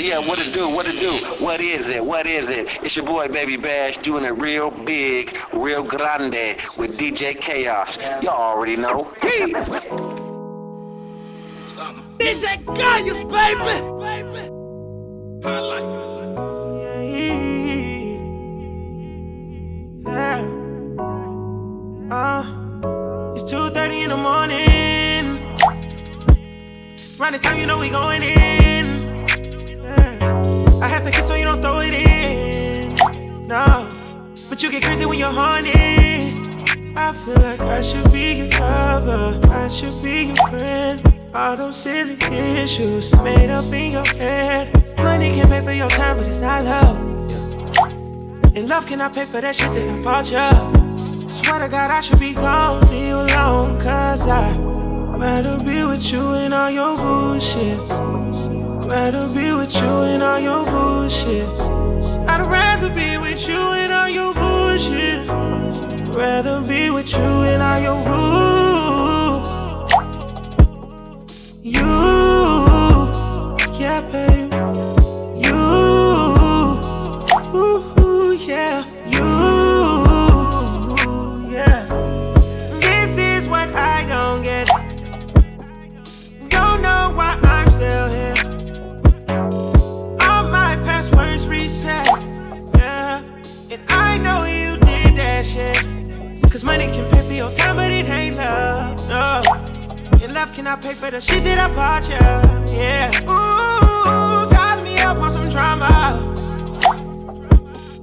Yeah, yeah, what it do, what it do, what is it, what is it? It's your boy Baby Bash doing it real big, real grande with DJ Kayus. Y'all already know. DJ Kayus, baby! baby. High life. Yeah. Uh, it's 2.30 in the morning. Around this time, you know we going in. I have to kiss so you don't throw it in. No. But you get crazy when you're horny. I feel like I should be your lover. I should be your friend. All those silly issues made up in your head. Money can pay for your time, but it's not love. And love cannot pay for that shit that I bought you. Swear to God, I should be gone, you alone. Cause I rather be with you and all your bullshit. Rather be with you and all your bullshit. I'd rather be with you and all your bullshit. I'd Rather be with you and all your bull. You, yeah, babe. Money can pay for your time, but it ain't love. No. And love cannot pay for the shit that I bought you. Yeah. Ooh, got me up on some drama.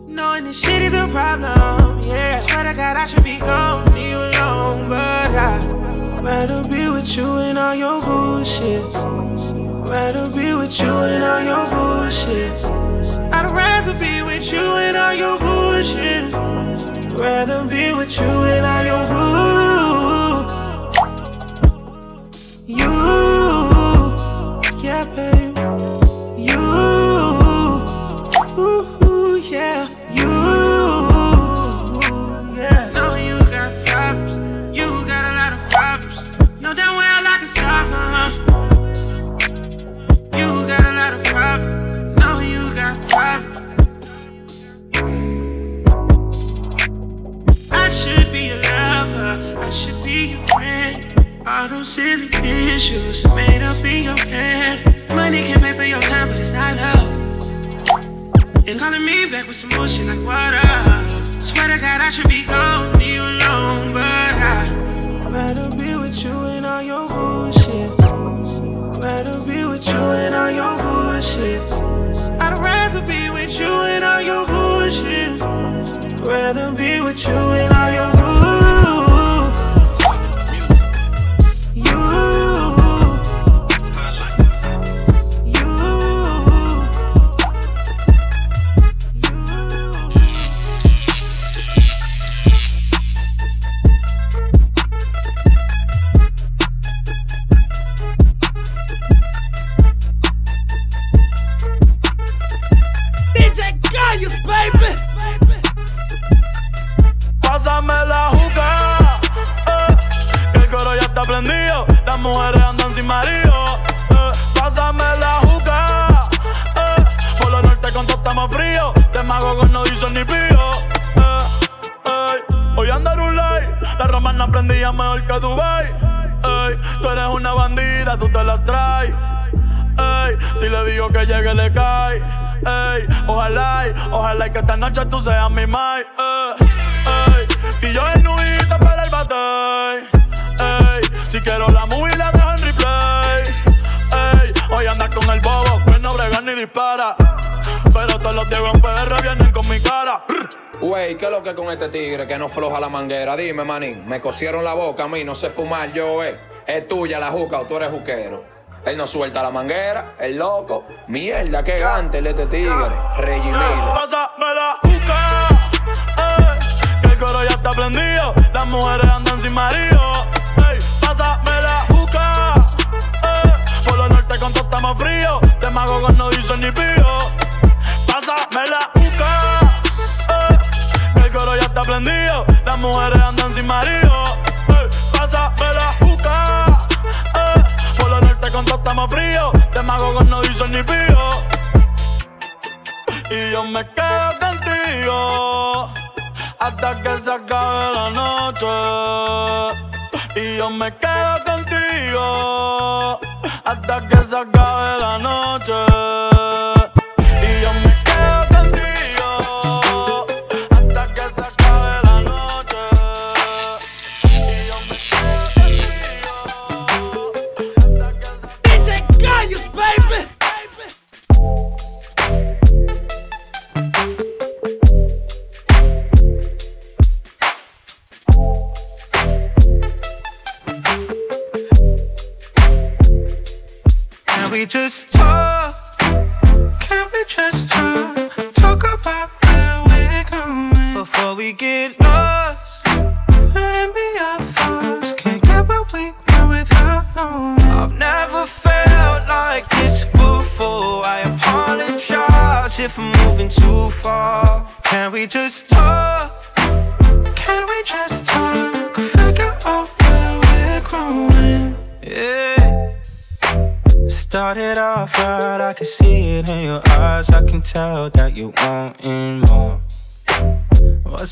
Knowing this shit is a problem. Yeah. Swear to God, I should be gone, leave you alone. But I'd rather be with you and all your bullshit. Rather be with you and all your bullshit. I'd rather be with you and all your bullshit. Rather be with you and all your bull. You, yeah, babe. Silly issues made up in your head. Money can pay for your time, but it's not love. And calling me back with some bullshit like water. Swear to God, I should be gone, leave you alone, but I. Rather be with you and all your bullshit. Rather be with you and all your bullshit. I'd rather be with you and all your bullshit. Rather be with you and all Me cosieron la boca a mí, no sé fumar yo, eh. Es tuya la juca o tú eres juquero. Él no suelta la manguera, el loco. Mierda, qué gante el este tigre. Regimiro. Y yo me quedo contigo hasta que se acabe la noche. Y yo me quedo contigo hasta que se acabe la noche.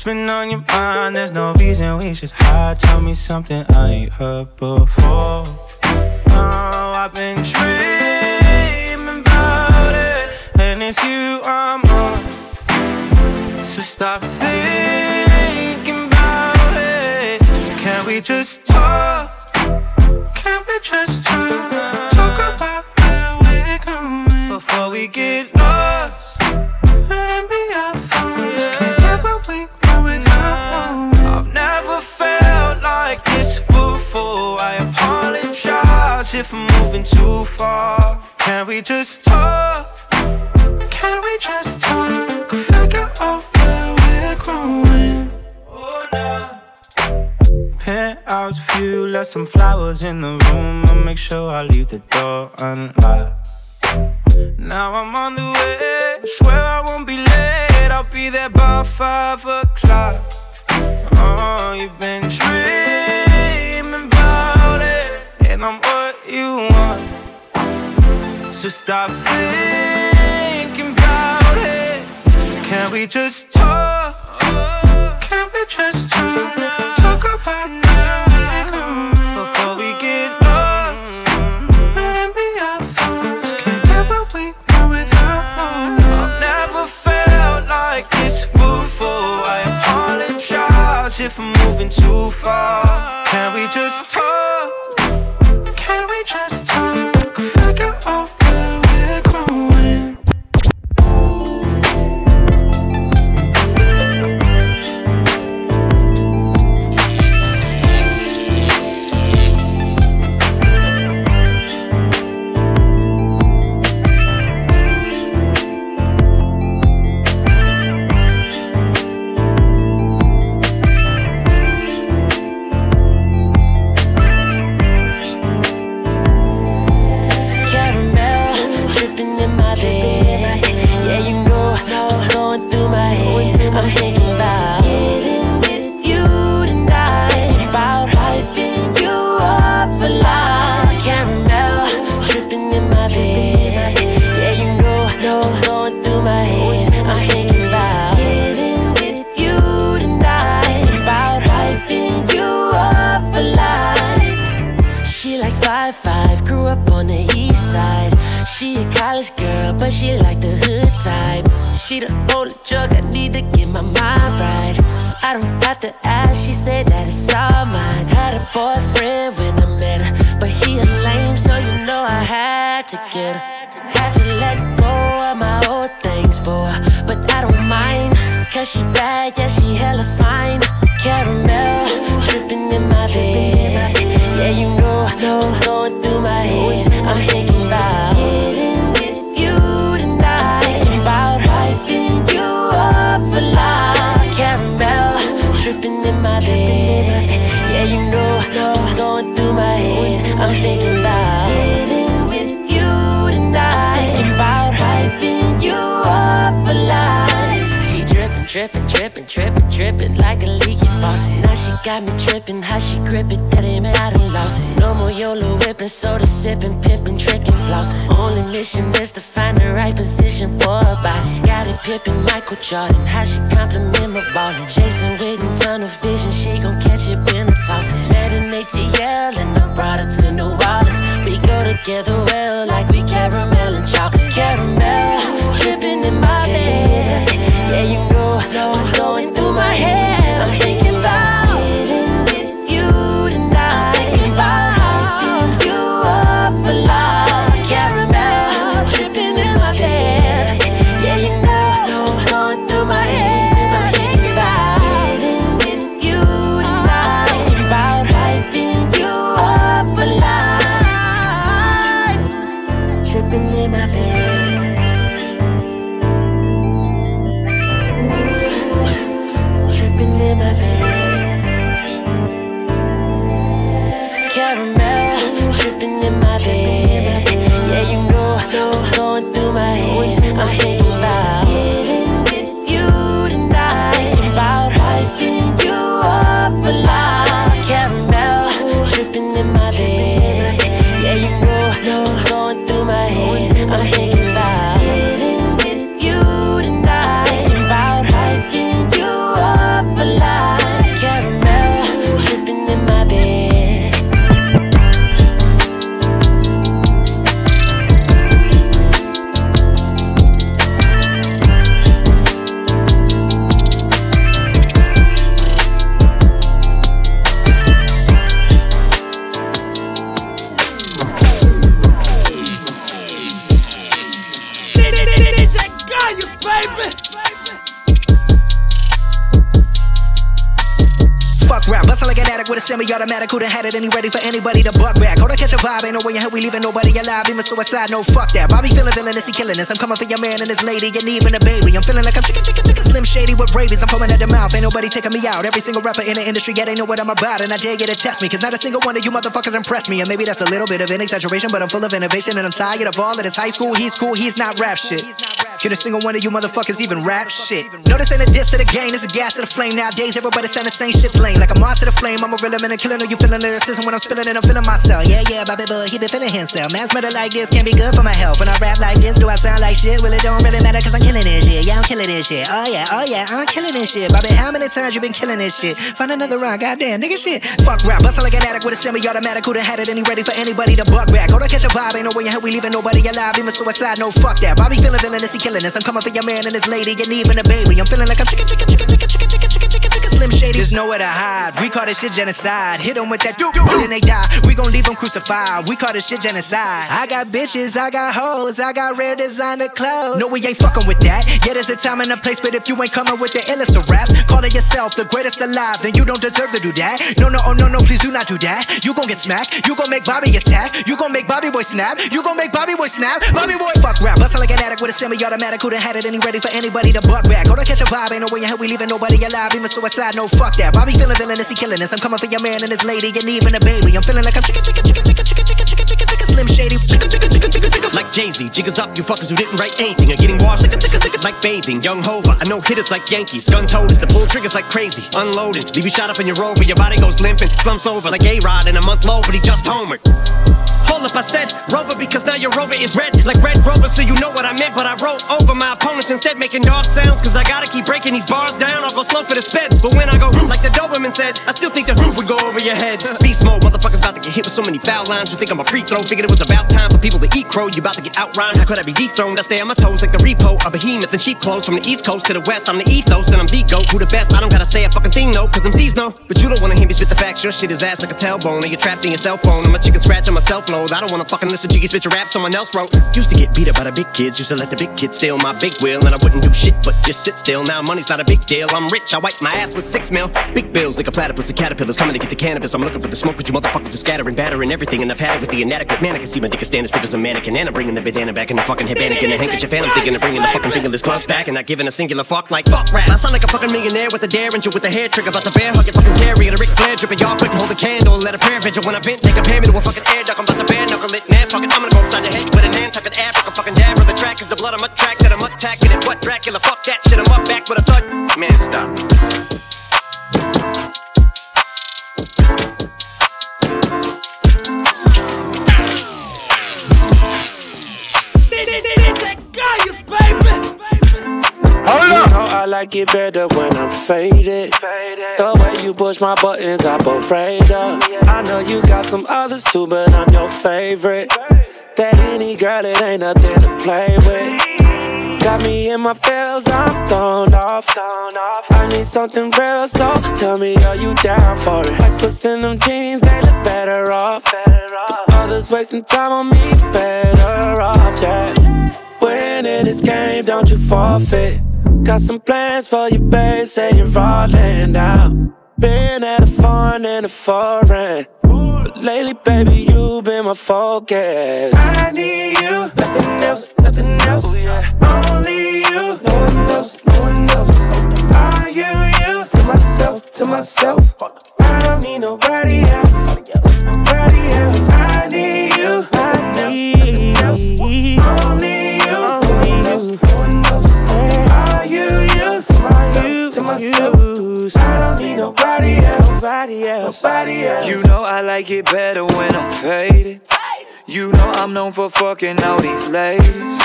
been on your mind? There's no reason we should hide. Tell me something I ain't heard before. Oh, I've been dreaming about it, and it's you I'm on. So stop thinking about it. Can we just? righteous ain't no way in hell we leaving nobody alive. Even suicide, no fuck that. Bobby feeling villainous, he killing us. I'm coming for your man and his lady, and even a baby. I'm feeling like I'm chicken, chicken, chicken, slim shady with rabies. I'm foaming at the mouth, ain't nobody taking me out. Every single rapper in the industry, yeah, they know what I'm about, and I dare you to test me, cause not a single one of you motherfuckers impressed me. And maybe that's a little bit of an exaggeration, but I'm full of innovation, and I'm tired of all of this high school. He's cool, he's not rap shit. Can a single one of you motherfuckers even rap shit? This ain't a diss to the game, this a gas to the flame. Nowadays, everybody saying the same shit's lame. Like I'm on to the flame, I'm a real man and. Know you feeling lyricism when I'm spilling it, I'm feeling myself. Yeah, yeah, Bobby Bull, he been feeling himself. Man's murder like this can't be good for my health. When I rap like this, do I sound like shit? Well, it don't really matter cause I'm killing this shit. Yeah, I'm killing this shit. Oh yeah, oh yeah, I'm killing this shit. Bobby, how many times you been killing this shit? Find another rhyme, goddamn, nigga shit. Fuck rap, bustle like an addict with a semi-automatic. Who done had it and he ready for anybody to buck back? Go to catch a vibe, ain't no way in hell we leaving nobody alive. Even suicide, no fuck that. Bobby feeling villainous, he killing us. I'm coming for your man and his lady, and even a baby. I'm feeling like I'm chicken, chicken, chicken, chicken, chicken, chicken, chicken, chicken, chicken, slim shady. There's nowhere to hide. We call this shit genocide. Hit them with that doo doo, then they die. We leave them crucified. We call this shit genocide. I got bitches, I got hoes, I got rare designer clothes. No, we ain't fucking with that. Yeah, there's a time and a place, but if you ain't coming with the illest of raps, calling yourself the greatest alive, then you don't deserve to do that. No, no, oh no, no, please do not do that. You gon' get smacked. You gon' make Bobby attack. You gon' make Bobby boy snap. You gon' make Bobby boy snap. Bobby boy fuck rap. Bustle like an addict with a semi-automatic. Who done had it and he ready for anybody to buck back? Go to catch a vibe, ain't no way in hell we leaving nobody alive. Even suicide, no fuck that. Bobby feeling villainous, he killing us. I'm coming for your man and his lady, and even a baby. I'm feeling like I'm chicken, slim shady. Like Jay-Z, jiggers up, you fuckers who didn't write anything are getting washed like bathing. Young Hova, I know hitters like Yankees. Gun toters, the pull triggers like crazy. Unloaded, leave you shot up in your rover, your body goes limping, slumps over like A-Rod in a month low, but he just homered. Hold I said Rover because now your Rover is red like Red Rover, so you know what I meant. But I wrote over my opponents instead, making dog sounds. Cause I gotta keep breaking these bars down. I'll go slow for the speds. But when I go like the Doberman said, I still think the roof would go over your head. Beast mode, motherfuckers about to get hit with so many foul lines. You think I'm a free throw? Figured it was about time for people to eat crow. You about to get outrhymed. How could I be dethroned? I stay on my toes like the repo. A behemoth in cheap clothes from the east coast to the west. I'm the ethos and I'm the goat. Who the best? I don't gotta say a fucking thing though, cause I'm no. But you don't wanna hear me spit the facts. Your shit is ass like a tailbone. And you're trapped in your cell phone. I'm a chicken scratch on my self load. I don't wanna fucking listen to you spit your rap someone else wrote. Used to get beat up by the big kids. Used to let the big kids steal my big wheel. And I wouldn't do shit but just sit still. Now money's not a big deal. I'm rich. I wipe my ass with six mil. Big bills like a platypus. The caterpillars coming to get the cannabis. I'm looking for the smoke, but you motherfuckers are scattering, battering everything. And I've had it with the inadequate man. I can see my dick is standing stiff as a mannequin. And I'm bringing the bandana back in the fucking headband and a handkerchief. And I'm thinking of bringing the fucking fingerless gloves back. And not giving a singular fuck like fuck rap. I sound like a fucking millionaire with a derringer with a hair trigger. About the bear hug and fucking Terry and a Ric Flair drip. Y'all couldn't hold a candle let a prayer vigil. When I vent, they compare me to a fucking air duck. I'm about to bare knuckle it, man, fuck it, I'm gonna go upside your head with a an Nantucket ab like a fucking dab. Or the track is the blood on my track that I'm attacking it. What Dracula? Fuck that shit, I'm up back with a thud. Man, stop. Hold up! I like it better when I'm faded. The way you push my buttons, I'm afraid of. I know you got some others too, but I'm your favorite. That any girl, it ain't nothing to play with. Got me in my feels, I'm thrown off. I need something real, so tell me, are you down for it? Like what's in them jeans, they look better off. The others wasting time on me, better off, yeah. Winning this game, don't you forfeit. Got some plans for you, babe. Say you're rolling out. Been at a foreign and a foreign. But lately, baby, you've been my focus. I need you, nothing else, nothing else. Oh, yeah. Only you, no one else, no one else. Are you you? To myself, to myself. I don't need nobody else. nobody else. Nobody else. You know I like it better when I'm faded. You know I'm known for fucking all these ladies.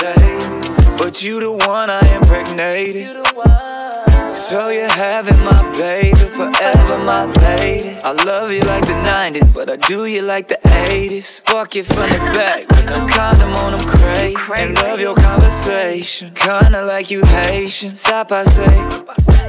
But you the one I impregnated. So you're having my baby, forever my lady. I love you like the 90s, but I do you like the 80s. Fuck you from the back, with no condom on, I'm crazy. And love your conversation, kinda like you Haitian. Stop, I say,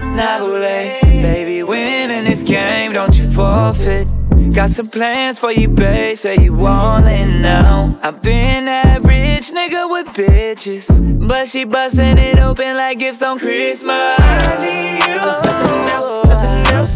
Nabule. Baby, winning this game, don't you forfeit. Got some plans for you, babe. Say you all in now. I've been that rich nigga with bitches, but she bustin' it open like gifts on Christmas. I need you, oh, nothing else, nothing else.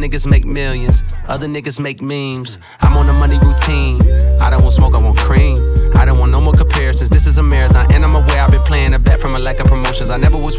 Niggas make millions, other niggas make memes.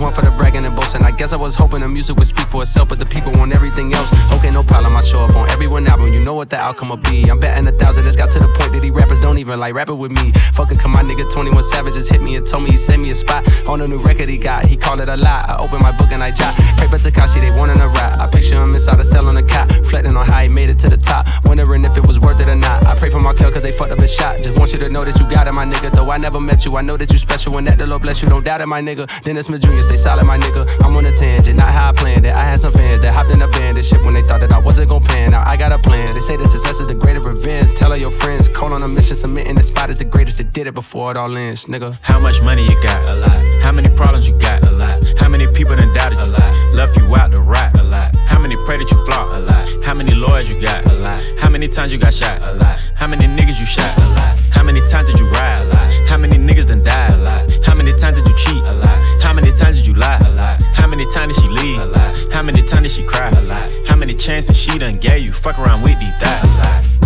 One for the bragging and boasting. I guess I was hoping the music would speak for itself, but the people want everything else. Okay, no problem. I show up on every one album. You know what the outcome will be. I'm betting a thousand. It's got to the point that these rappers don't even like rapping with me. Fuck it, come my nigga 21 Savage just hit me and told me he sent me a spot on a new record he got. He called it a lot. I open my book and I jot. Pray Paper Tekashi, they wanting a rap. I picture him inside a cell on a cot, reflecting on how he made it to the top. Wondering if it was worth it or not. I pray for my kill cause they fucked up his shot. Just want you to know that you got it, my nigga. Though I never met you, I know that you special and that the Lord bless you. Don't doubt it, my nigga. Dennis Smith Jr., stay solid, my nigga. I'm on a tangent, not how I planned it. I had some fans that hopped in a band and shit when they thought that I wasn't gon' pan. Now I got a plan. They say the success is the greater revenge. Tell all your friends, call on a mission, submitting the spot is the greatest that did it before it all ends, nigga. How much money you got? A lot. How many problems you got? A lot. How many people done doubted you? A lot. Left you out to rot? A lot. How many pray that you flop? A lot. How many lawyers you got? A lot. How many times you got shot? A lot. How many niggas you shot? A lot. How many times did you ride? A lot. How many niggas done died? A lot. How many times did you cheat? A lot. How many times did you lie? A lot. How many times did she leave? A lot. How many times did she cry? A lot. How many chances she done gave you? Fuck around with these thighs. A lot.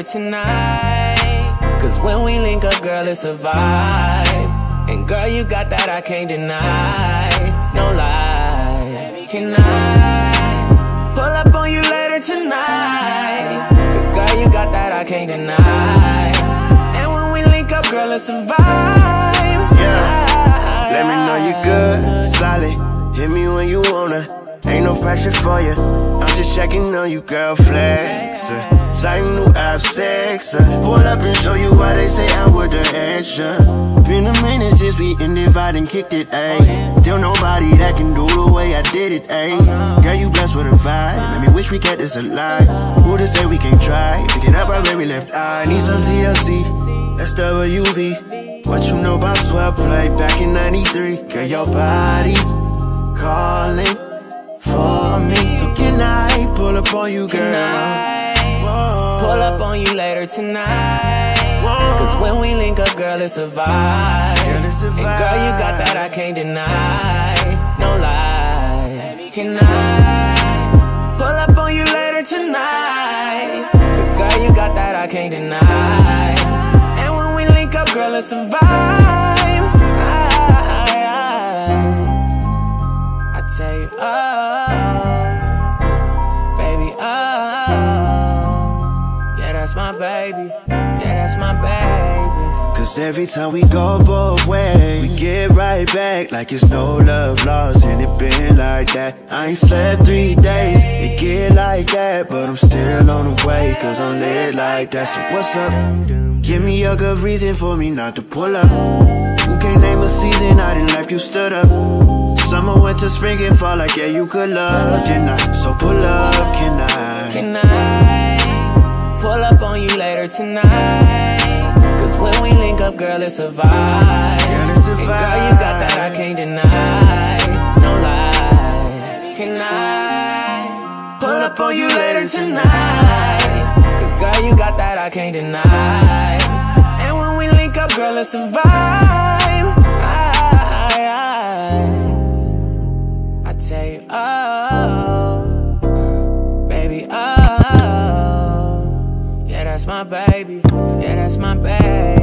Later tonight? Cause when we link up, girl, it's a vibe. And girl, you got that I can't deny. No lie. Can I pull up on you later tonight? Cause girl, you got that I can't deny. And when we link up, girl, it's a vibe. Yeah. Let me know you good, solid. Hit me when you wanna. Ain't no pressure for you. I'm just checking on you, girl. Flex. Tight new app sex. Uh, pull up and show you why they say I'm with the extra. Been a minute since we ended and kicked it, ayy. Still nobody that can do the way I did it, ayy. Girl, you blessed with a vibe. Make me wish we kept this alive. Who to say we can't try? Pick it up right where we left. I need some TLC. That's WV. What you know about 12 play back in 93? Girl, your body's calling for me. So can I pull up on you, girl? Can I pull up on you later tonight? Cause when we link up, girl, it's a vibe. And girl, you got that I can't deny. No lie. Can I pull up on you later tonight? Cause girl, you got that I can't deny. And when we link up, girl, it's a vibe. I, I oh, baby, oh, yeah, that's my baby. Yeah, that's my baby. Cause every time we go both ways, we get right back like it's no love lost. And it been like that. I ain't slept three days, it get like that. But I'm still on the way, cause I'm lit like that. So what's up? Give me a good reason for me not to pull up. You can't name a season out in life you stood up? Summer, winter, spring, and fall, like yeah, you could love, can I? So pull up, can I? Can I pull up on you later tonight? Cause when we link up, girl, it's a vibe. Girl, it's a And girl, you got that I can't deny. No lie. Can I pull up on you later tonight? Cause girl, you got that I can't deny. And when we link up, girl, it's a vibe. I, I, I you, oh, baby, oh, yeah, that's my baby. Yeah, that's my baby.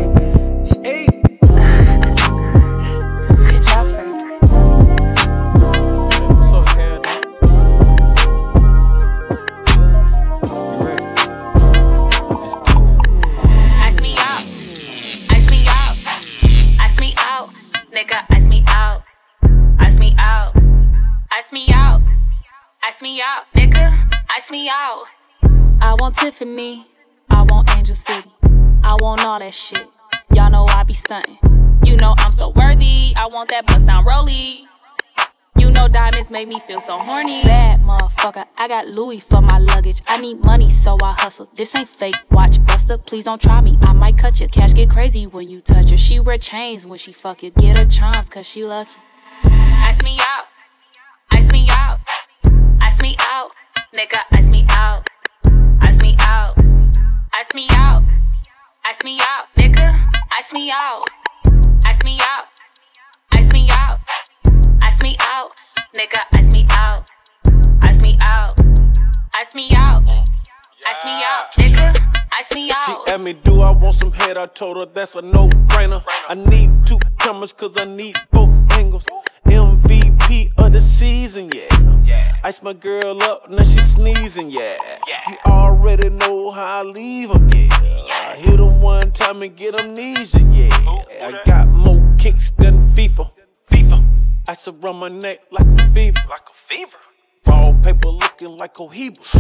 Ice me out. Ice me out. Nigga, ice me out. I want Tiffany. I want Angel City. I want all that shit. Y'all know I be stunting. You know I'm so worthy. I want that bust down rollie. You know diamonds make me feel so horny. Bad motherfucker, I got Louis for my luggage. I need money, so I hustle. This ain't fake. Watch Buster, please don't try me. I might cut your Kash get crazy when you touch her. She wear chains when she fuck you. Get her charms, cause she lucky. Ask me out. Out. Ice me out. Nigga, ice me out. Ice me out. Ice me out. Ice me out. Nigga, ice me out. Ice me out. Ice me out. Ice me out. Nigga, ice me out. Ice me out. Ice me out. Ice me out. Nigga, ice me out. She asked me, do I want some head? I told her that's a no brainer. I need two cameras cause I need both angles. Of the season, yeah. Ice my girl up, now she sneezing, yeah. yeah. You already know how I leave 'em, yeah. I hit 'em one time and get amnesia, yeah. I got more kicks than FIFA. FIFA. Ice around my neck like a fever. Like a fever. Raw paper looking like cohibas.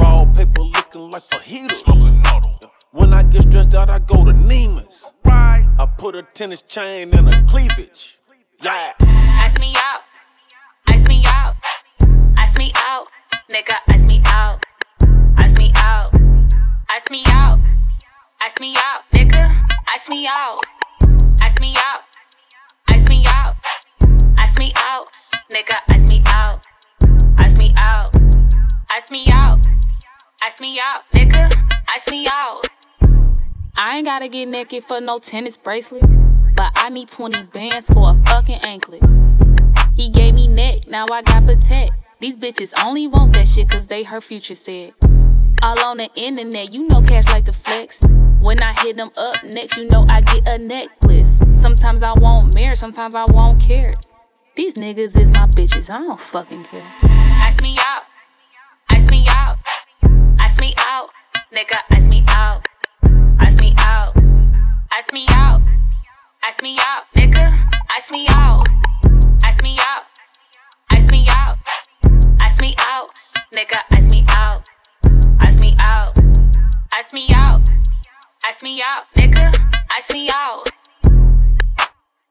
Raw paper looking like fajitas. When I get stressed out, I go to Neiman's. I put a tennis chain in a cleavage. Yeah. Ice me out. Ice me out. Ice me out. Nigga, ice me out. Ice me out. Ice me out. Ice me out. Nigga, ice me out. Ice me out. Ice me out. Ice me out. Nigga, ice me out. Ice me out. Ice me out. Ice me out. Nigga, ice me out. I ain't gotta get naked for no tennis bracelet. I need 20 bands for a fucking anklet. He gave me neck, now I got protect. These bitches only want that shit cause they her future said. All on the internet, you know Kash like to flex. When I hit them up next, you know I get a necklace. Sometimes I want marriage, sometimes I want carrots. These niggas is my bitches, I don't fucking care. Ice me out, ice me out, ice me out, nigga, ice me out, ice me out, ice me out, ice me out, nigga, ice me out, ice me out, ice me out, ice me out, nigga, ice me out, ice me out, ice me out, ice me out, nigga, ice me out.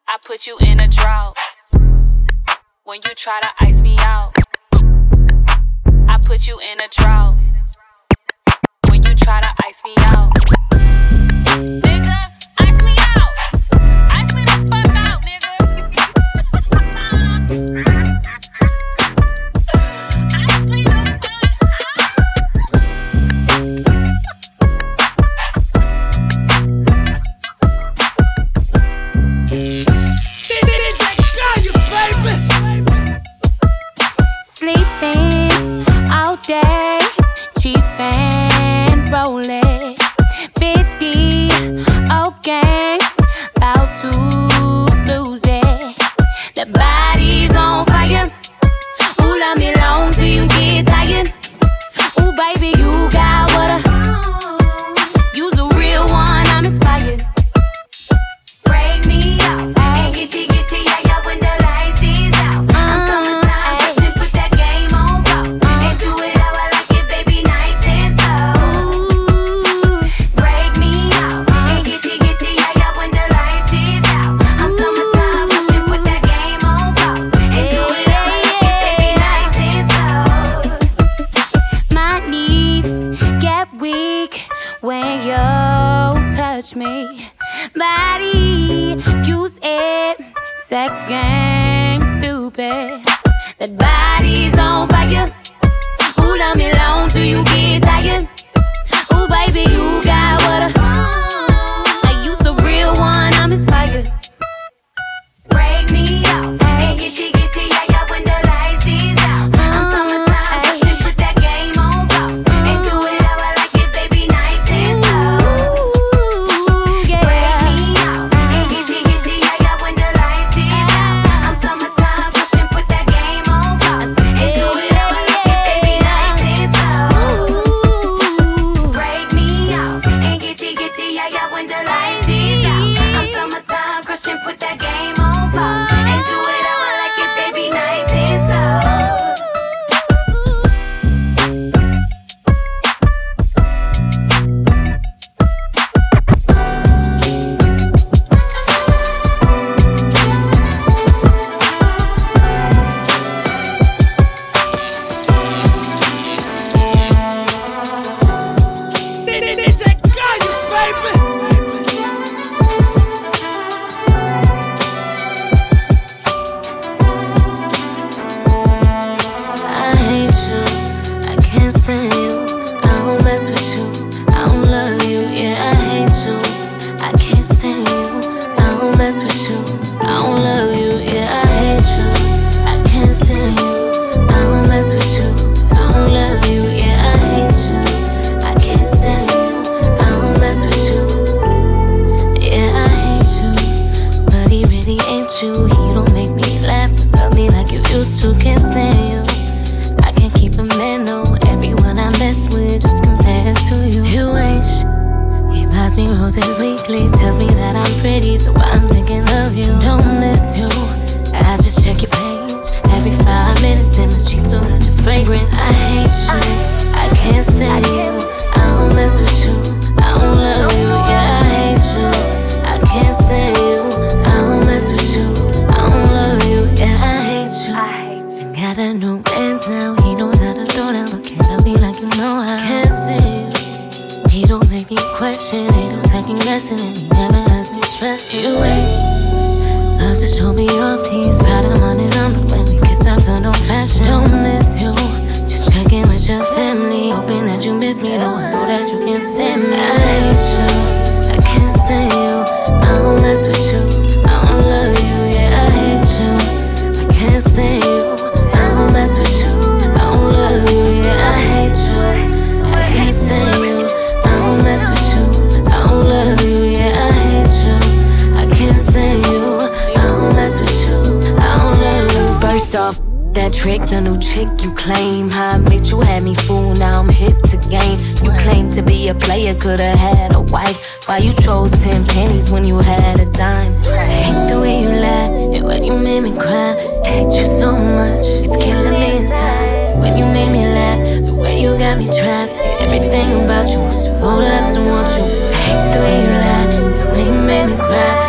I put you in a drought when you try to ice me out. I put you in a drought when you try to ice me out. Nigga, you. Don't make me laugh, love me like you used to. Can't stand you. I can't keep a man, no. Everyone I mess with just compared to you. You ain't sh- He buys me roses weekly, tells me that I'm pretty, so I'm thinking of you. Don't miss you. I just check your page every five minutes, and the sheets that you're fragrant. I hate you. I can't stand you. I don't mess with you. I don't love that you can't stand me. I hate you. I can't stand you. I won't mess with you. I don't love you. Yeah, I hate you. I can't stand you. I won't mess with you. I don't love you. Yeah, I hate you. I can't stand you. I won't mess with you. I don't love you. Yeah, I hate you. I can't stand you. I won't mess with you. I don't love you. First off, that trick, the new chick you claim. I met you had me fool, now I'm hit to game. You claim to be a player, could've had a wife. Why you chose 10 pennies when you had a dime? I hate the way you lie and when you made me cry. Hate you so much, it's killing me inside. When you made me laugh, the way you got me trapped. Everything about you was too old, I still want you. I hate the way you lie and when you made me cry.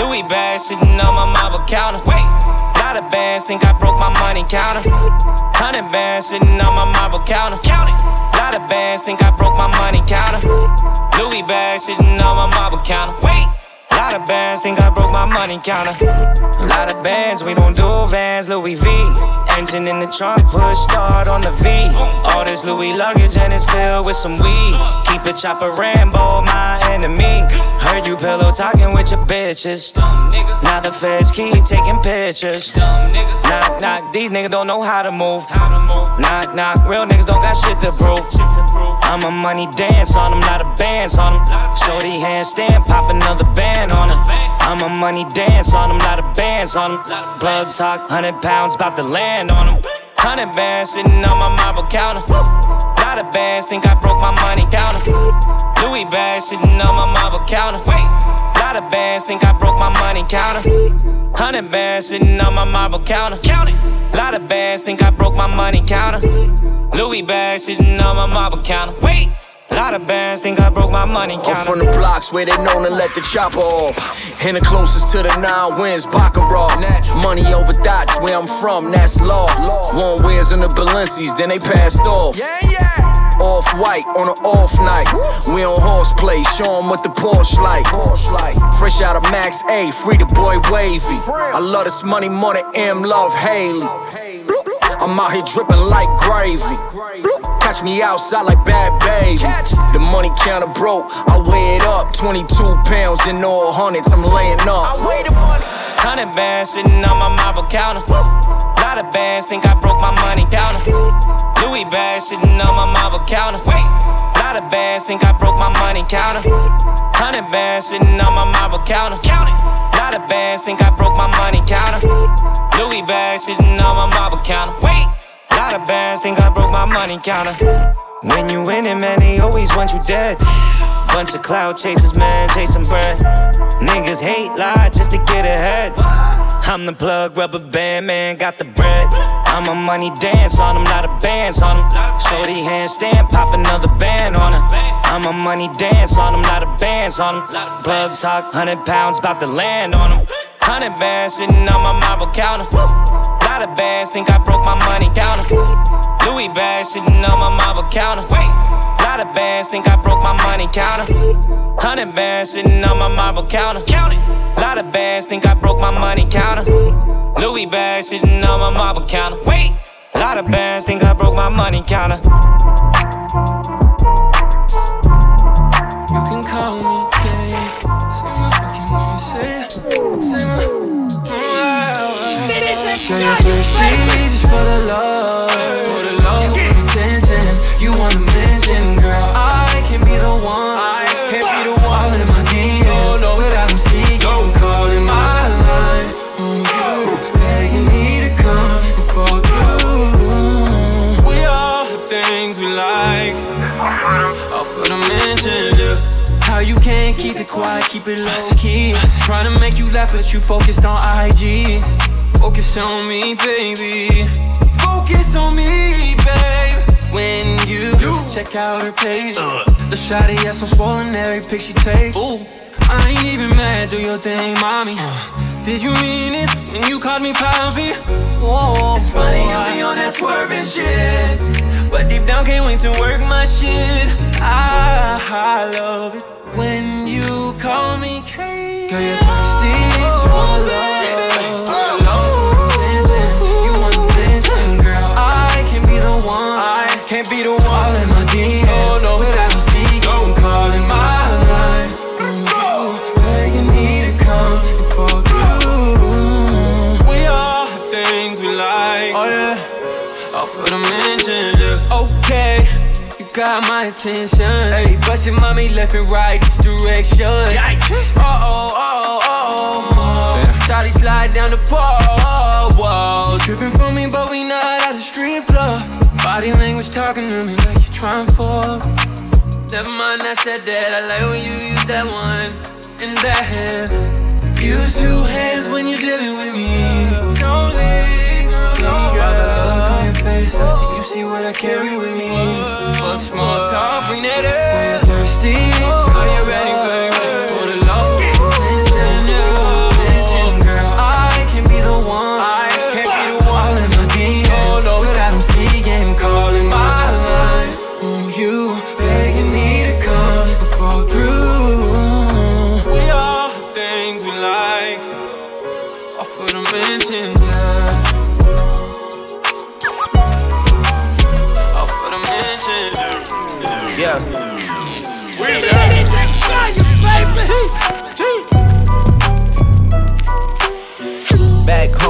Louis bags sitting on my marble counter. Wait. Lot of bands think I broke my money counter. Hundred bands sitting on my marble counter. Count it. Lot of bands think I broke my money counter. Louis bags sitting on my marble counter. Wait. Lot of bands think I broke my money counter. A lot of bands, we don't do vans, Louis V. Engine in the trunk, push start on the V. All this Louis luggage and it's filled with some weed. Keep the chopper Rambo, my enemy. Heard you pillow talking with your bitches. Now the feds keep taking pictures. Knock, knock, these niggas don't know how to move. Knock, knock, real niggas don't got shit to prove. I'm a money dance on them, not a bands on them. Shorty handstand, pop another band on. I'm a money dance on them, not a bands on them. Plug talk, 100 pounds, about to land on them. 100 bands sitting on my marble counter. Lot of bands think I broke my money counter. Louis bags sitting on my marble counter. Wait. Lot of bands think I broke my money counter. 100 bands sitting on my marble counter. Count it. Lot of bands think I broke my money counter. Louis bags sitting on my marble counter. Wait. Lot of bands think I broke my money I'm from the blocks where they known to let the chopper off. And the closest to the nine wins, Baccarat. Money over dots, where I'm from, that's law. One wears in the Balenci's, then they passed off. Off white on an off night. We on horseplay, show 'em what the Porsche like. Fresh out of Max A, free the boy wavy. I love this money more than Em love Hailie. I'm out here dripping like gravy. Catch me outside like bad baby. The money counter broke, I weigh it up. 22 pounds in all hundreds, I'm laying up. Hundred bands sitting on my marble counter. Lot of bands think I broke my money counter. Louis bags sitting on my marble counter. Wait. Lot of bands think I broke my money counter. Hundred bands sitting on my marble counter. Count. Lot of bands think I broke my money counter. Louis bags sitting on my marble counter. Wait. Lot of bands think I broke my money counter. When you winning, man, they always want you dead. Bunch of cloud chasers, man, chasing bread. Niggas hate lie just to get ahead. I'm the plug, rubber band, man, got the bread. I'm a money dance on them, not a bands on them. Shorty handstand, pop another band on her. I'm a money dance on them, not a bands on them. Plug talk, 100 pounds, about to land on them. 100 bands sitting on my marble counter. Lot of bands think I broke my money counter. Louis bags sitting on my marble counter. Wait. Lot of bands think I broke my money counter. Hundred bands sitting on my marble counter. Count it. Lot of bands think I broke my money counter. Louis bags sitting on my marble counter. Wait. Lot of bands think I broke my money counter. Girl, your prestige for the love, for the love, you want attention, you want to mention, girl. I can be the one, I can be the one. All in my DMs, without them seeing you, calling my line on you, begging me to come and fall through. We all have things we like, all for the mention, yeah. How you can't keep it quiet, keep it low key. Trying to make you laugh, but you focused on IG. Focus on me, baby. Focus on me, babe. When you, you. check out her page, uh. the shotty has some swollen every pic she takes. Ooh. I ain't even mad, do your thing, mommy. Uh. Did you mean it when you called me Poppy? Whoa, it's boy. funny you be on that swerving shit, but deep down can't wait to work my shit. I, I love it when you call me Kate. Girl, you're thirsty for love. Got my attention. Hey, bustin' mommy left and right, this direction. Uh oh, oh, uh oh. Shawty slide down the pole. Whoa. She trippin' for me, but we not at the strip club. Body language talking to me like you trying for. Never mind, I said that. I like when you use that one and that hand. Use two hands when you're dealing with me. Don't leave. By the look on your face, I see you see what I carry with me. Fuck small talk, bring that. When you're thirsty, are you ready, for the love? Attention, oh, girl, I can be the one. I can be the one. All in my DMs, without oh, them seeing, calling my line. On oh, you, begging me to come and fall through. We all have things we like. The mention, yeah.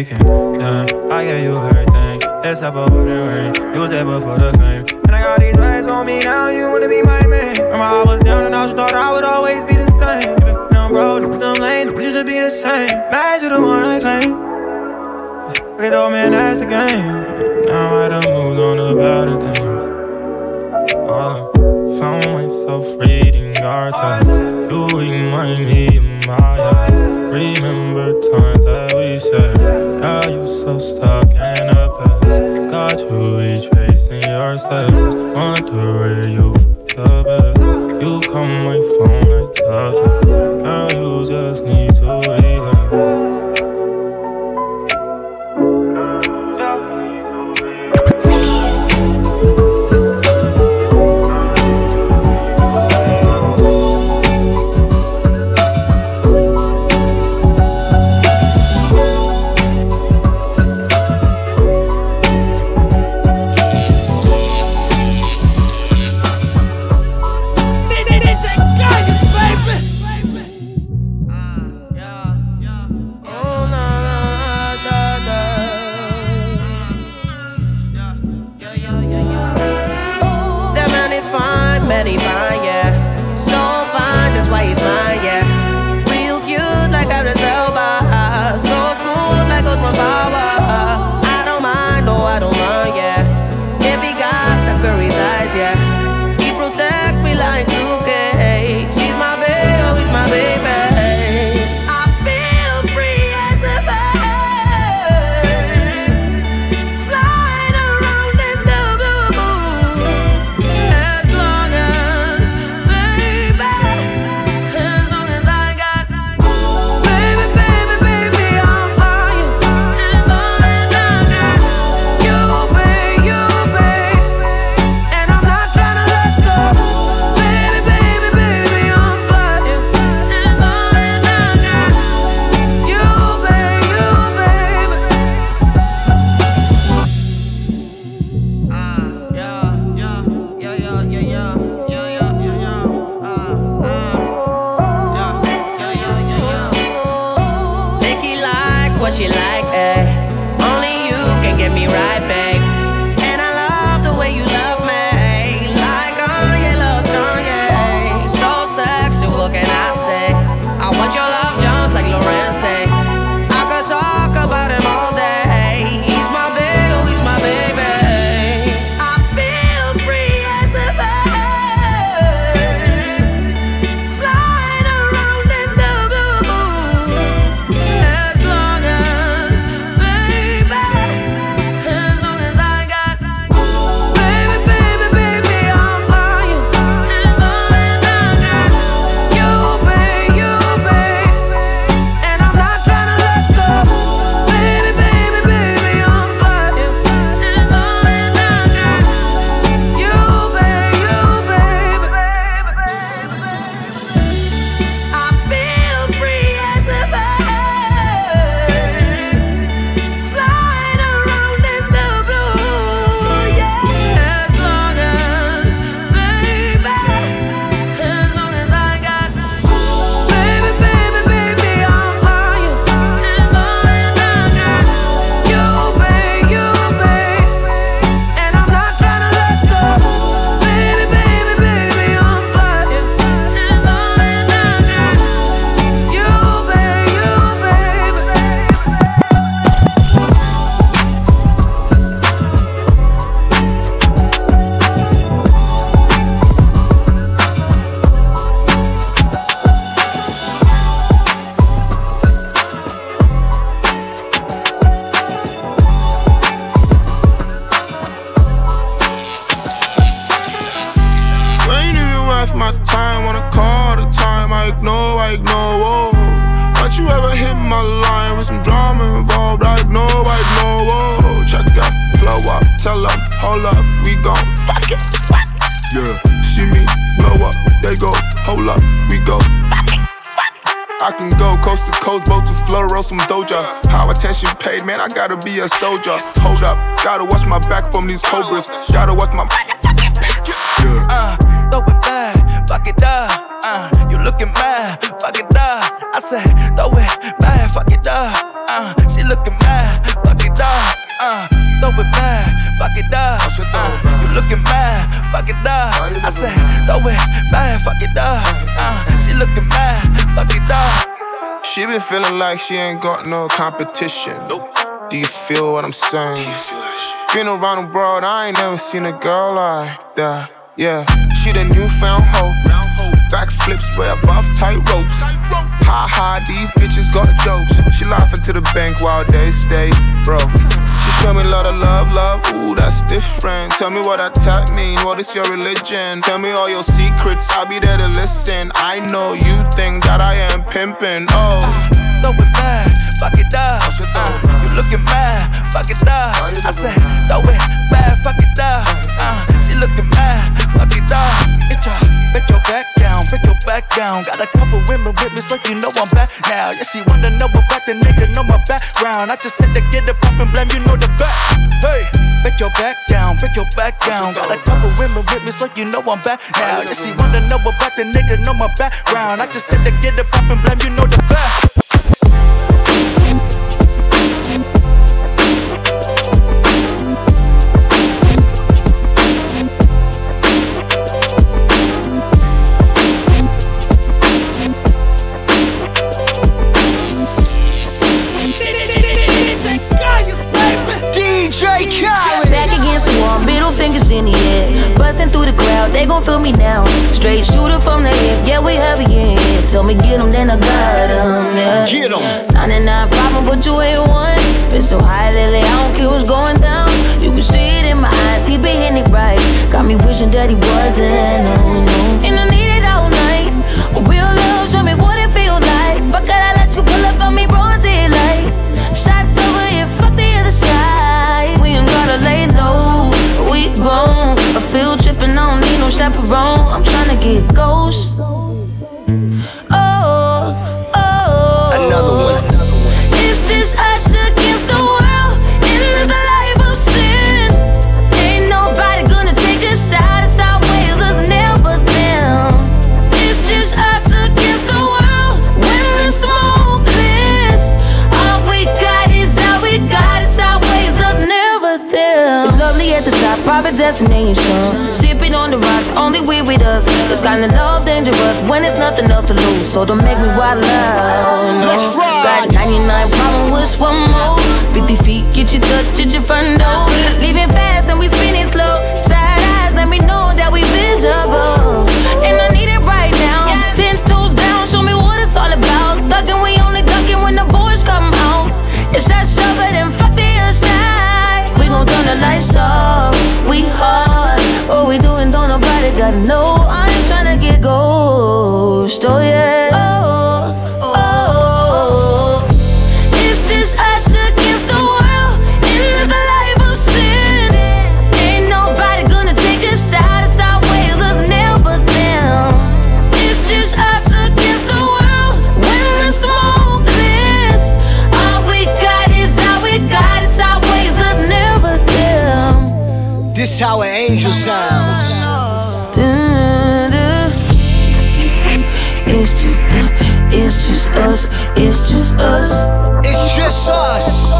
weekend. Nah, I gave you everything, except for the rain. You was there for the fame. And I got these eyes on me now, you wanna be my man. Remember, I was down and I just thought I would always be the same. If I'm road, them lane, you should be insane. Man, you the one I claim. Fuck it all, man, that's the game. Be a soldier. Hold up, gotta watch my back from these cobras. Gotta watch my Yeah. Uh, throw it back, fuck it up. Uh, you looking mad, fuck it up. I said, throw it back, fuck it up. Uh, she looking mad, fuck it up. Uh, throw it back, fuck it up. Uh, you looking mad, fuck it up. I said, throw it back, fuck it up. Uh, she looking mad, fuck it up. She been feeling like she ain't got no competition. Do you feel what I'm saying? Been around the world, I ain't never seen a girl like that. Yeah, she the newfound hope. Backflips way above tight ropes. Ha ha, these bitches got jokes. She laughing to the bank while they stay broke. She show me a lot of love, love. Ooh, that's different. Tell me what that tag mean. What is your religion? Tell me all your secrets. I'll be there to listen. I know you think that I am pimping. Oh. Ah, throw it back, fuck it up. Looking mad, fuck it up. I said, throw it back, fuck it up. Uh, she looking mad, fuck it up. Bitch, uh, bet your back down, bet your back down. Got a couple women with me, so you know I'm back now. Yeah, she wanna know about the nigga, know my background. I just said to get it poppin', blame, you know the back. Hey, bet your back down, bet your back down. Got a couple women with me, so you know I'm back now. Yeah, she wanna know about the nigga, know my background. I just said to get it poppin', blame, you know the back. Gon' feel me now. Straight shooter from the hip, yeah, we heavy in here. Told me get 'em, then I got 'em, yeah. Get 'em. 99 problem, but you ain't one. Been so high lately, I don't care what's going down. You can see it in my eyes, he been hitting it right. Got me wishing that he wasn't, no, no. And I need it all night. Real love, show me what it feels like. Fuck it, I let you pull up on me, broad daylight. Shots Gotta lay low, we grown. A field trip and I don't need no chaperone. I'm tryna get ghost. Private destination. Sipping on the rocks, only we with us. This kind of love dangerous when there's nothing else to lose. So don't make me wild out. Let's ride. Got 99 problem with one more. 50 feet, get you touch at your front door. Leaving fast and we spinning slow. Side eyes, let me know that we visible. And I need it right now. Ten toes down, show me what it's all about. Thuggin', we only ducking when the boys come out. It's that shovel, then fuck the other side. Gon' turn the lights off. We hard. What we doing, don't nobody gotta know. I ain't tryna get ghost. Oh yeah. Oh. This how an angel sounds. It's just, it's just us. It's just us. It's just us.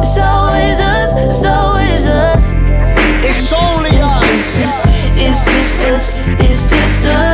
It's always us. It's always us. It's only us. It's just us. It's just us.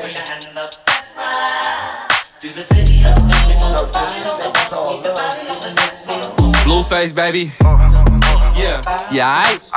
bad. Look. Blueface, baby. Yeah. Yeah, aight.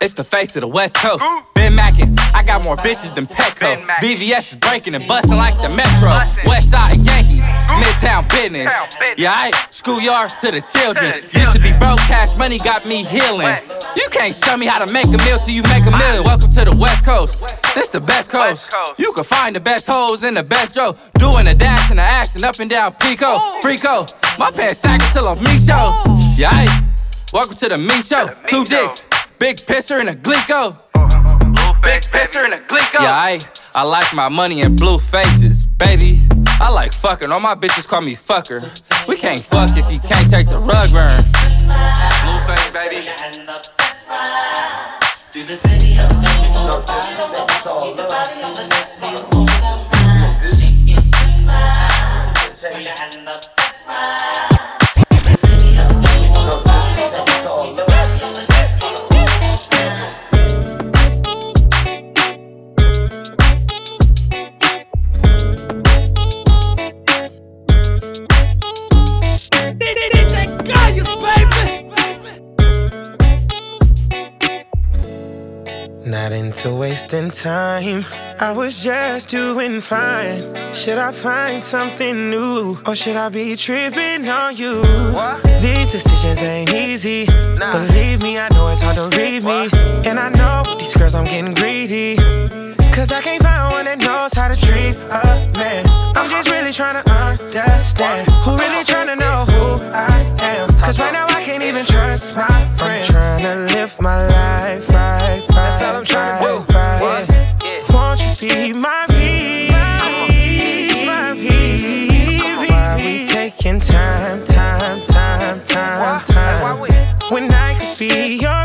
It's the face of the West Coast. Been Mackin, I got more bitches than Petco. VVS is breaking and busting like the Metro. West Side Yankees, Midtown business. Yeah, aight. Schoolyard to the children. Used to be broke, cash money got me healing. You can't show me how to make a meal till you make a million. Welcome to the West Coast. This the best coast. You can find the best hoes in the best Joe. Doing the dash and the action up and down Pico. Freako. My pants sagging till I'm me show. Yeah, aight. Welcome to the me show. Two dicks. Big pisser and a glico. Big pisser and a glico. Yeah, I, I like my money in blue faces, baby. I like fucking. All my bitches call me fucker. We can't fuck if you can't take the rug burn. Blue face, baby. Not into wasting time. I was just doing fine. Should I find something new? Or should I be tripping on you? These decisions ain't easy. Believe me, I know it's hard to read me. And I know with these girls I'm getting greedy. Cause I can't find one that knows how to treat a man. I'm just really trying to understand. Who really trying to know who I am? Cause right now even trust my friends. I'm trying to live my life right, right. That's all I'm trying to do. Right. Won't you be my peace? My peace. Why we taking time, time, time, time, time? When I could be your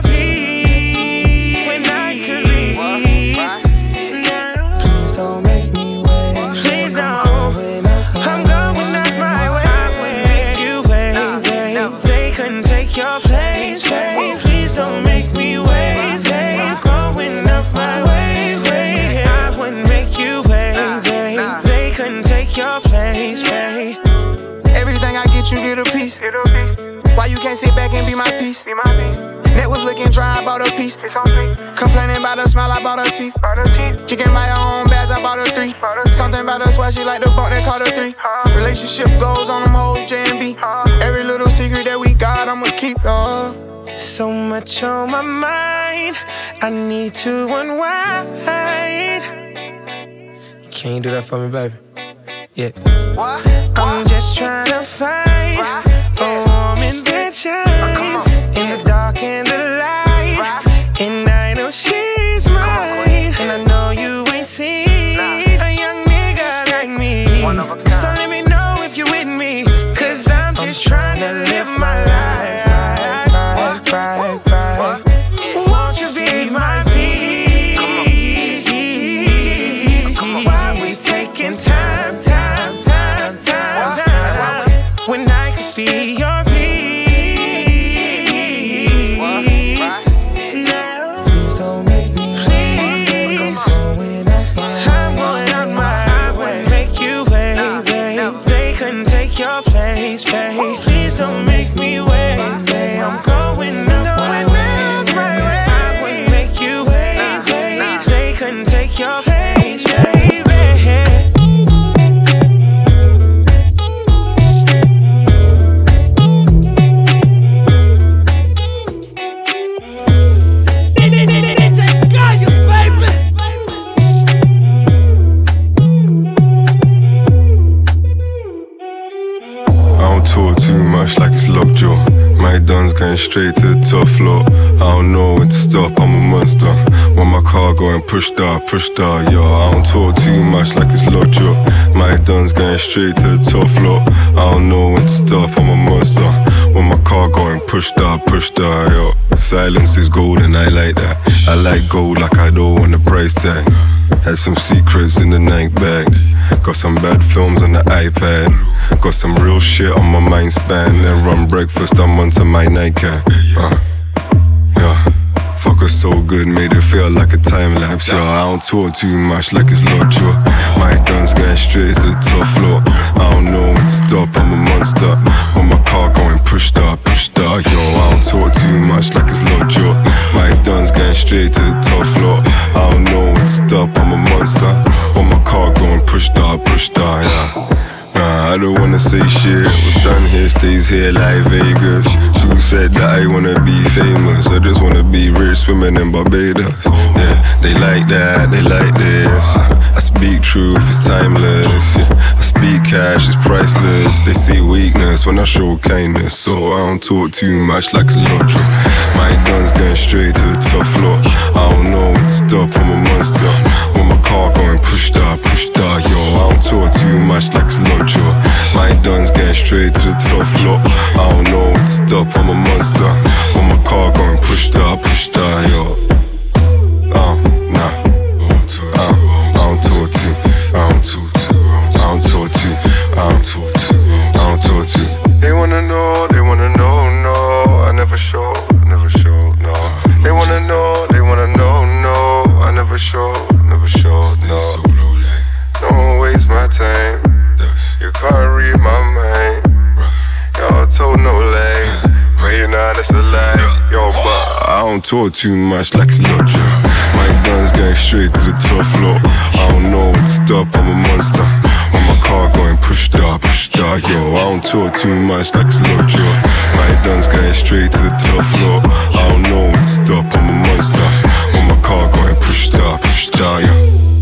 Why sit back and be my piece? Net was looking dry, I bought a piece. Complaining about her smile, I bought her teeth. She can buy her own bags, I bought her three. Something about her swag, she like the buck, they call her three. Relationship goals on them hoes, J and B. Every little secret that we got, I'ma keep. Oh. So much on my mind, I need to unwind. Can you do that for me, baby? Yeah. I'm just trying to find a that shines in the dark and the light. Going straight to the top floor. I don't know when to stop, I'm a monster. When my car going push start, push start, yo. I don't talk too much like it's lockjaw. My dun's going straight to the top floor. I don't know when to stop, I'm a monster. When my car going push start, push start, yo. Silence is golden, I like that. I like gold like I don't want the price tag. Had some secrets in the night bag. Got some bad films on the iPad. Got some real shit on my mind span. Then run breakfast, I'm onto my nightcap. Uh, yeah. Fuck her so good, made it feel like a time lapse. Yo, I don't talk too much like it's lockjaw. My guns going straight to the top floor. I don't know when to stop, I'm a monster. When my car going push start, push start. Yo, I don't talk too much like it's lockjaw. My guns going straight to the top floor. I don't know when to stop, I'm a monster. When my car going push start, push start, yeah. Nah, I don't wanna say shit. What's done here stays here like Vegas. Who said that I wanna be famous? I just wanna be rich swimming in Barbados. Yeah, they like that, they like this. I speak truth, it's timeless. Yeah, I speak cash, it's priceless. They see weakness when I show kindness. So I don't talk too much like a lottery. My guns going straight to the top floor. I don't know when to stop, I'm a monster. When my car going push start, push start, yo. I don't talk too much like a it's lockjaw. My dun's getting straight to the top floor. I don't know when to stop, I'm a monster. When my car going push start, push start, yo. Oh, nah. Uh, I don't talk to, I don't talk to, I don't talk to, I don't talk to, I don't talk to. They wanna know, they wanna know, no. I never show, I never show, no. They wanna know, they wanna know, no. I never show, never show, no. Don't waste my time. Can't read my mind. Y'all told no lies. But you know that's a lie. Yo, but I don't talk too much like it's lockjaw. My gun's going straight to the top floor. I don't know when to stop, I'm a monster. When my car going push start, push start, yo. I don't talk too much like it's lockjaw. My gun's going straight to the top floor. I don't know when to stop, I'm a monster. When my car going push start, push start, yo.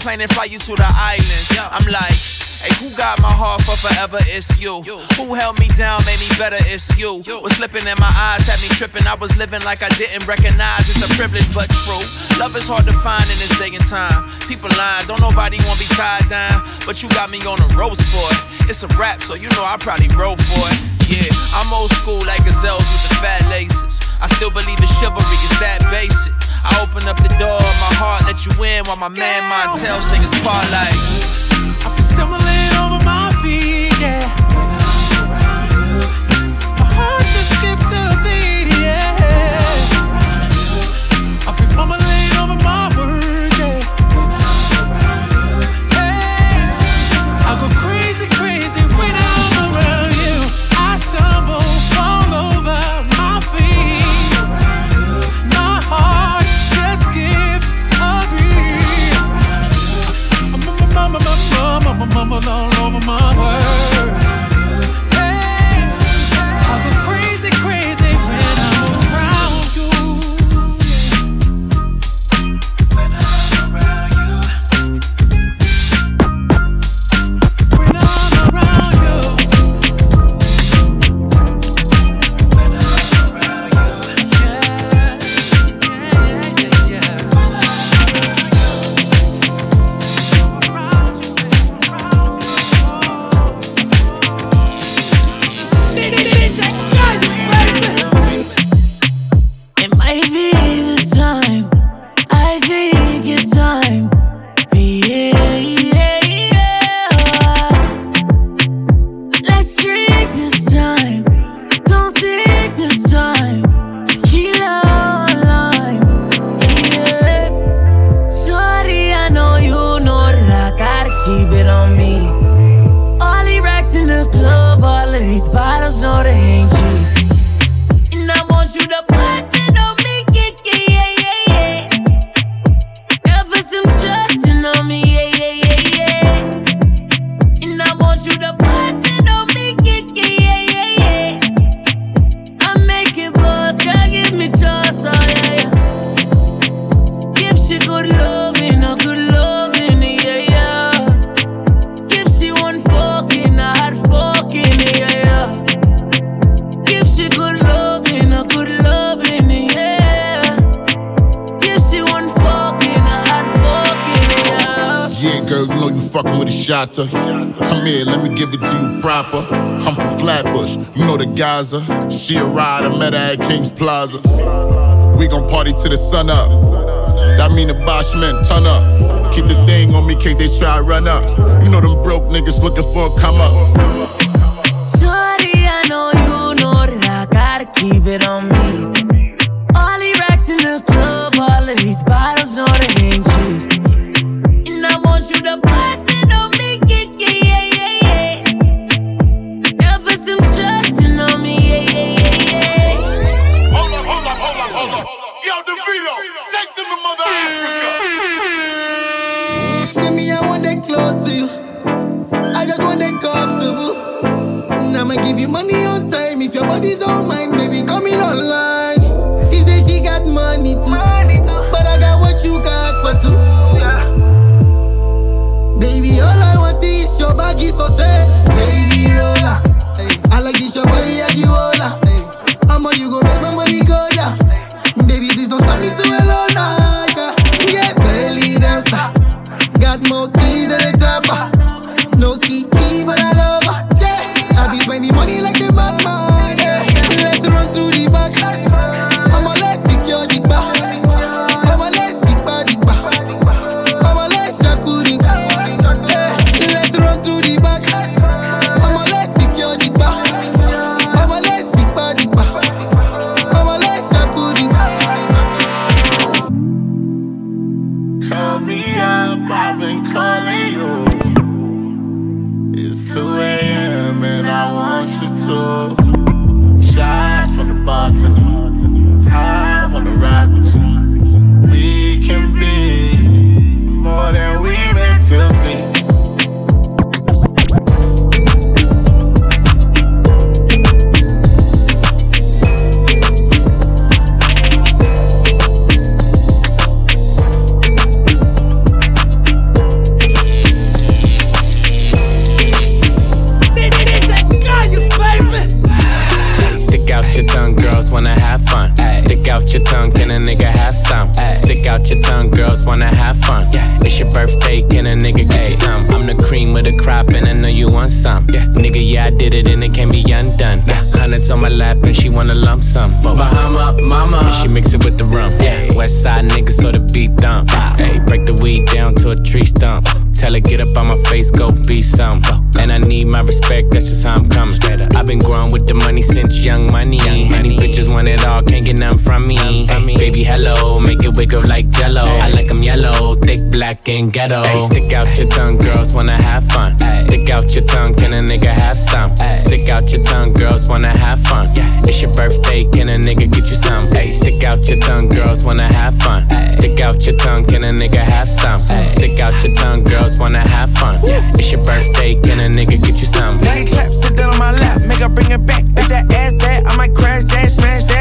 Plane and fly you to the islands. I'm like, hey, who got my heart for forever? It's you. Who held me down, made me better? It's you. Was slipping in my eyes, had me tripping. I was living like I didn't recognize. It's a privilege, but true. Love is hard to find in this day and time. People lying, don't nobody wanna be tied down. But you got me on a roast for it. It's a rap, so you know I probably wrote for it. Yeah, I'm old school like gazelles with the fat laces. I still believe in chivalry, it's that basic. I open up the door of my heart, let you in while my man Montell sing his part like. Gaza. She a ride, I met her at King's Plaza. We gon' party till the sun up. That mean the Bosch men turn up. Keep the thing on me case they try to run up. You know them broke niggas looking for a out your tongue, can a nigga have some? Stick out your tongue, girls wanna have fun. Yeah. It's your birthday, can a nigga get you some? Hey, stick out your tongue, girls wanna have fun. Stick out your tongue, can a nigga have some? Stick out your tongue, girls wanna have fun. Yeah. It's your birthday, can a nigga get you some? You clap, sit down on my lap, make her bring it back. If that ass bad, I might crash that, smash that.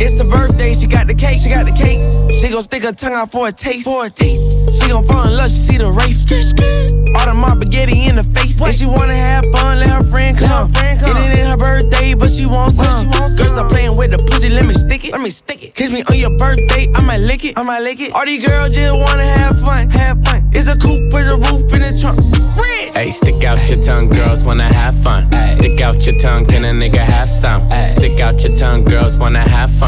It's the birthday, she got the cake, she got the cake. She gon' stick her tongue out for a taste, for a taste. She gon' fall in love, she see the race. All the mob spaghetti in the face. If she wanna have fun, let her friend come. It ain't her birthday, but she wants some. Girl, stop playing with the pussy, let me stick it. Let me stick it. Kiss me on your birthday, I might lick it. I might lick it. All these girls just wanna have fun, have fun. It's a coupe with a roof in the trunk. Red. Hey, stick out your tongue, girls wanna have fun. Stick out your tongue, can a nigga have some? Stick out your tongue, girls wanna have fun.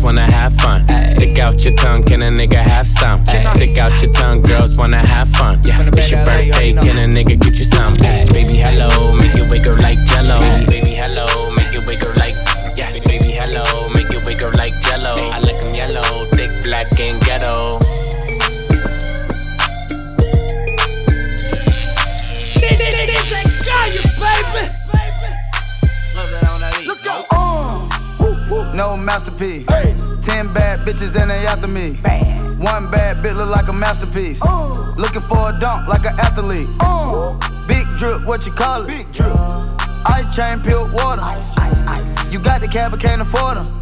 wanna have fun. Stick out your tongue, can a nigga have some? Stick out your tongue, girls wanna have fun. Yeah, It's your birthday, can a nigga get you some? Baby, hello, make it wiggle like jello. Baby, hello, Masterpiece. Ten bad bitches and they after me. One bad bitch look like a masterpiece. Looking for a dunk like an athlete. Big drip, what you call it? Big drip. Ice chain, peeled water. Ice, ice, ice. You got the cab, but can't afford them.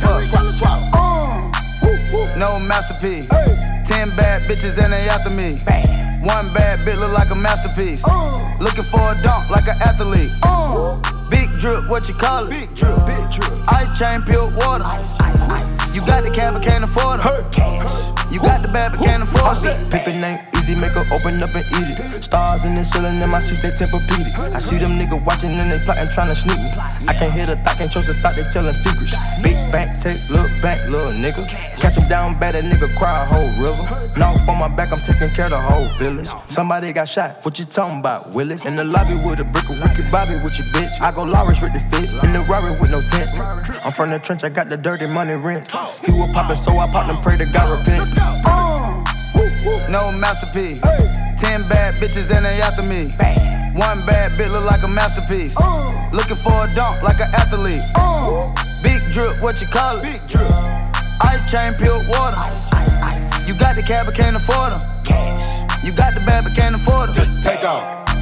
her. Uh, no masterpiece. Ten bad bitches and they after me. One bad bitch look like a masterpiece. Looking for a dunk like an athlete. Big drip, what you call it? Big drip, big drip. Ice chain, peeled water. Ice, ice, ice. You got the cab, but can't afford it. Cash. You got the bad, but can't afford it. Pick the name easy, make her open up and eat it. Stars in the ceiling in my seats, they tempur-pedic. I see them niggas watching and they plotting, trying to sneak me. I can't hear the thought, can't trust the thought, they telling secrets. Big bank, take, look back, little nigga. Catch him down bad, that nigga cry a whole river. Now on my back, I'm taking care of the whole village. Somebody got shot, what you talking about, Willis? In the lobby with a brick of wicked Bobby with your bitch. I go Lawrence with the fit, in the Rari with no tent. I'm from the trench, I got the dirty money rent. He was poppin', so I popped and pray to God repent. No masterpiece. Ten bad bitches and they after me. One bad bitch look like a masterpiece. Looking for a dunk like an athlete. Big drip, what you call it? Big drip. Ice chain, peeled water. Ice, ice, ice. You got the cab, but can't afford them. Cash. You got the bad, but can't afford them. Take off.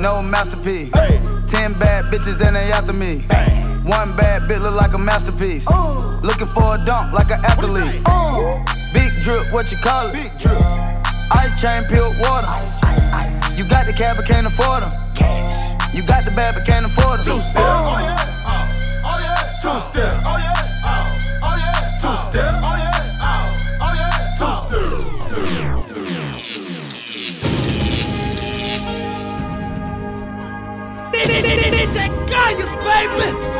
No masterpiece. Ten bad bitches and they after me. One bad bitch look like a masterpiece. Oh. Looking for a dunk like an athlete. Oh. Big drip, what you call it? Big drip. Ice chain, peeled water. Ice, ice, ice. You got the cab, but can't afford them. Cash. You got the bad, but can't afford them. Two step. Oh yeah. Oh, oh yeah. Two step. Oh yeah. Oh, oh yeah. Two step. DJ Kayus, baby.